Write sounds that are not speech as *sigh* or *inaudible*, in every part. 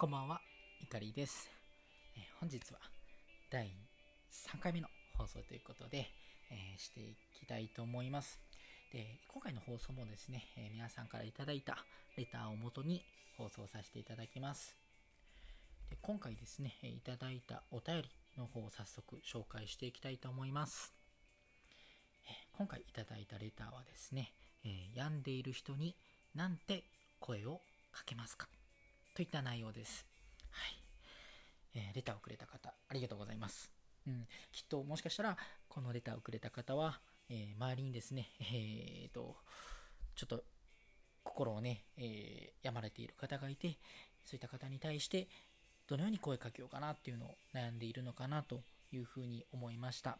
こんばんは、いかりです。えー本日は第3回目の放送ということで、えーしていきたいと思います。で、今回の放送もですね、えー皆さんからいただいたレターをもとに放送させていただきます。で今回ですね、いただいたお便りの方を早速紹介していきたいと思います。え今回いただいたレターはですね、え病んでいる人になんて声をかけますかといった内容です。はい。えーレターをくれた方、ありがとうございます。うん、きっともしかしたら、このレターをくれた方は、えー周りにですね、えーと、ちょっと心をね、え病まれている方がいて、そういった方に対して、どのように声かけようかなっていうのを悩んでいるのかなというふうに思いました。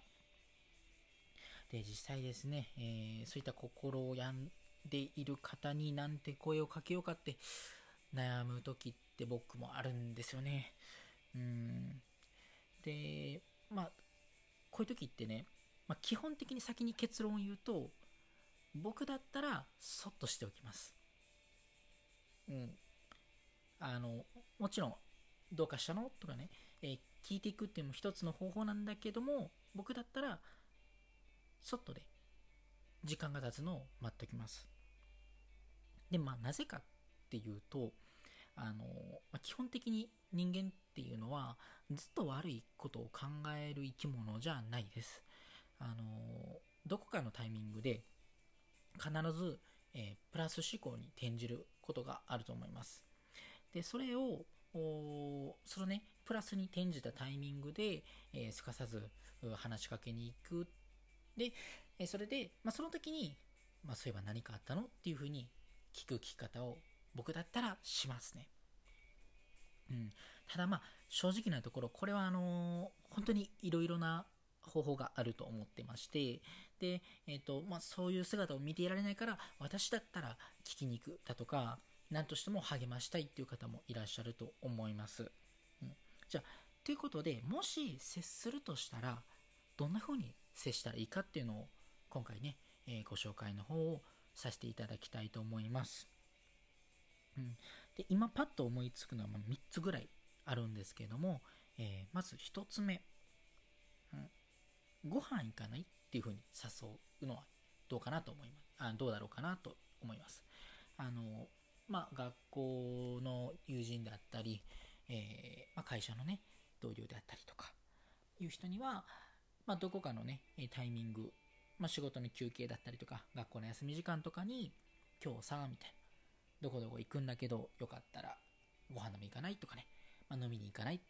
で、実際ですね、えーそういった心を病んでいる方になんて声をかけようかって悩む時って僕もあるんですよね。うん。で、まあ、こういう時ってね、まあ、基本的に先に結論を言うと、僕だったら、そっとしておきます。うん。あの、もちろん、どうかしたの？とかね、えー聞いていくっていうのも一つの方法なんだけども、僕だったら、そっとで、時間が経つのを待っておきます。で、まあ、なぜかっていうと、あの、ま、基本的に人間っていうのは、ずっと悪いことを考える生き物じゃないです。あの、どこかのタイミングで、必ず、えープラス思考に転じることがあると思います。で、それを、おそのね、プラスに転じたタイミングで、えーすかさず話しかけに行く。で、えーそれで、まあ、その時に、まあ、そういえば何かあったの？っていうふうに聞く聞き方を僕だったらしますね。うん。ただまあ、正直なところ、これはあのー本当にいろいろな方法があると思ってまして、で、えっ、と、まあ、そういう姿を見ていられないから、私だったら聞きに行くだとか、何としても励ましたいっていう方もいらっしゃると思います。うん。じゃあ、ということで、もし接するとしたら、どんな風に接したらいいかっていうのを、今回ね、えーご紹介の方をさせていただきたいと思います。うん。で、今パッと思いつくのはま3つぐらいあるんですけども、えーまず1つ目、うん、ご飯行かないっていう風に誘うのはどうかなと思います。あどうだろうかなと思います。あの、まあ、学校の友人であったり、えーまあ、会社のね、同僚であったりとか、いう人には、まあ、どこかのね、タイミング、まあ、仕事の休憩だったりとか、学校の休み時間とかに、今日さ、みたいな、どこどこ行くんだけど、よかったらご飯飲み行かないとかね、まあ、飲みに行かないっ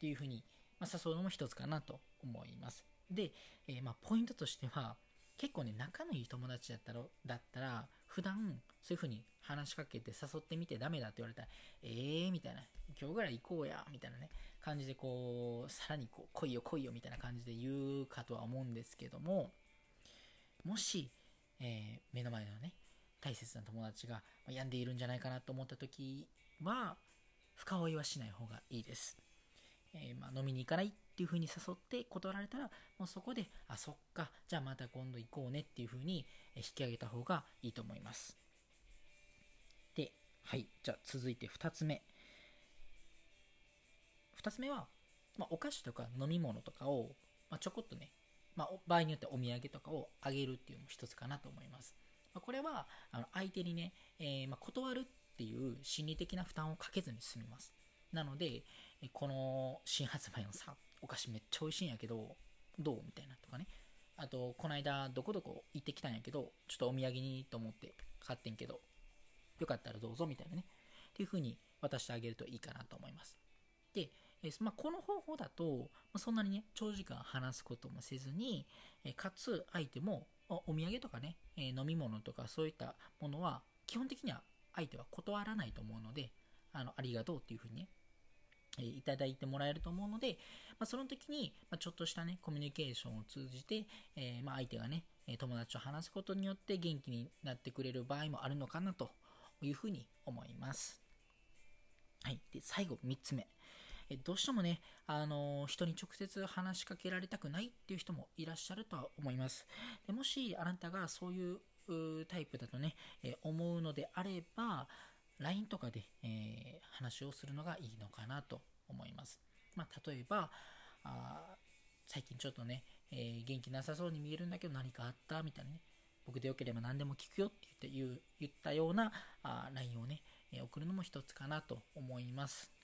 ていうふうに、まあ、誘うのも一つかなと思います。で、えーまあ、ポイントとしては、結構ね、仲のいい友達だったら、だったら、普段、そういうふうに話しかけて誘ってみてダメだって言われたら、えーみたいな、今日ぐらい行こうや、みたいなね、感じでこう、さらにこう、来いよ来いよみたいな感じで言うかとは思うんですけども、もし、えー目の前のね、大切な友達が病んでいるんじゃないかなと思った時は、深追いはしない方がいいです。えーまあ、飲みに行かないっていう風に誘って断られたら、もうそこで、あ、そっか、じゃあまた今度行こうねっていう風に引き上げた方がいいと思います。で、はい、じゃあ続いて2つ目。2つ目は、まあ、お菓子とか飲み物とかを、まあ、ちょこっとね、まあ、場合によってお土産とかをあげるっていうのも一つかなと思います。ま、これはあの相手にね、えーま、断るっていう心理的な負担をかけずに済みます。なので、この新発売のさ、お菓子めっちゃ美味しいんやけど、どうみたいなとかね。あと、この間どこどこ行ってきたんやけど、ちょっとお土産にと思って買ってんけど、よかったらどうぞみたいなね。っていう風に渡してあげるといいかなと思います。で、えまあ、この方法だと、ま、そんなにね、長時間話すこともせずに、えかつ相手もお土産とかね、え飲み物とかそういったものは、基本的には相手は断らないと思うので、あの、ありがとうっていう風にね、えいただいてもらえると思うので、まあ、その時に、ま、ちょっとしたね、コミュニケーションを通じて、えま、相手がね、友達と話すことによって元気になってくれる場合もあるのかなというふうに思います。はい。で、最後、3つ目。えどうしてもね、あの人に直接話しかけられたくないっていう人もいらっしゃるとは思います。でもし、あなたがそういうタイプだとね、え思うのであれば、LINE とかで、え、話をするのがいいのかなと思います。まあ、例えば、あ最近ちょっとね、えー、元気なさそうに見えるんだけど何かあったみたいなね、僕でよければ何でも聞くよって言って言う言ったようなあ LINE をね、え、送るのも一つかなと思います。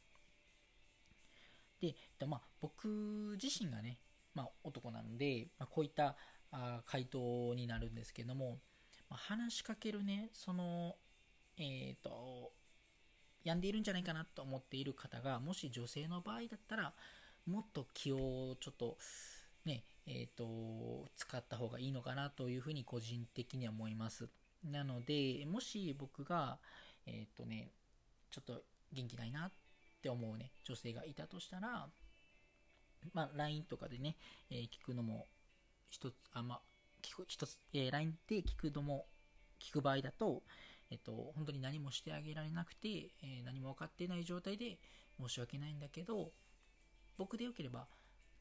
で、まあ、僕自身がね、まあ、男なので、まあ、こういったあ回答になるんですけども、まあ、話しかけるね、その、えっ、ー、と、病んでいるんじゃないかなと思っている方が、もし女性の場合だったら、もっと気をちょっと、ね、えっ、ー、と、使った方がいいのかなというふうに個人的には思います。なので、もし僕が、えっ、ー、とね、ちょっと元気ないなっって思うね、女性がいたとしたら、まあ、LINE とかでね、えー、聞くのも、一つ、あ、まあ、聞く、一つ、えー、LINE で聞くのも、聞く場合だと、えっと、本当に何もしてあげられなくて、えー、何も分かってない状態で申し訳ないんだけど、僕でよければ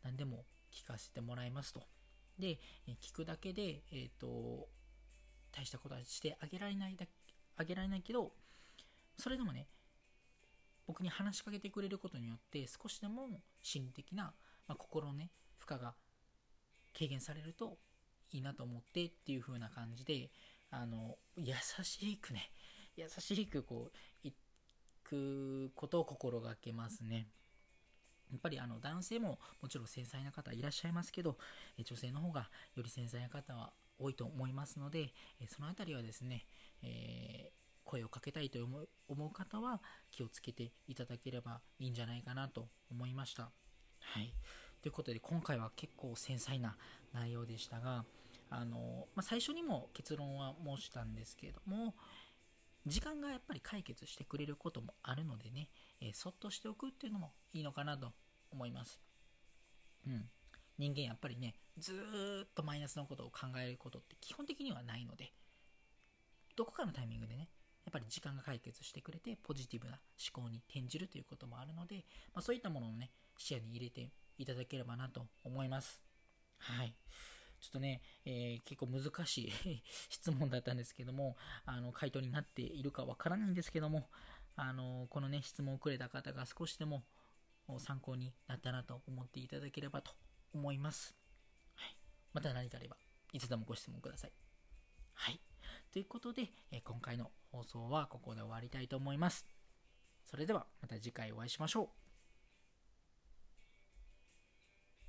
何でも聞かせてもらいますと。で、聞くだけで、えっ、と、大したことはしてあげられないだ、あげられないけど、それでもね、僕に話しかけてくれることによって少しでも心理的な、まあ、心のね、負荷が軽減されるといいなと思ってっていう風な感じで、あの、優しくね、優しくこう、行くことを心がけますね。やっぱりあの男性ももちろん繊細な方いらっしゃいますけど、女性の方がより繊細な方は多いと思いますので、そのあたりはですね、えー、声をかけたいと思う思う方は気をつけていただければいいんじゃないかなと思いました。はい。ということで今回は結構繊細な内容でしたが、あの、まあ、最初にも結論は申したんですけれども、時間がやっぱり解決してくれることもあるのでね、えー、そっとしておくっていうのもいいのかなと思います。うん。人間やっぱりね、ずっとマイナスのことを考えることって基本的にはないので、どこかのタイミングでね、ぱり時間が解決してくれて、ポジティブな思考に転じるということもあるので、まあ、そういったものをね、視野に入れていただければなと思います。はい。ちょっとね、えー、結構難しい *laughs* 質問だったんですけども、あの、回答になっているかわからないんですけども、あの、このね、質問をくれた方が少しでも参考になったなと思っていただければと思います。はい。また何かあれば、いつでもご質問ください。はい。ということで、え今回の放送はここで終わりたいと思います。それではまた次回お会いしましょう。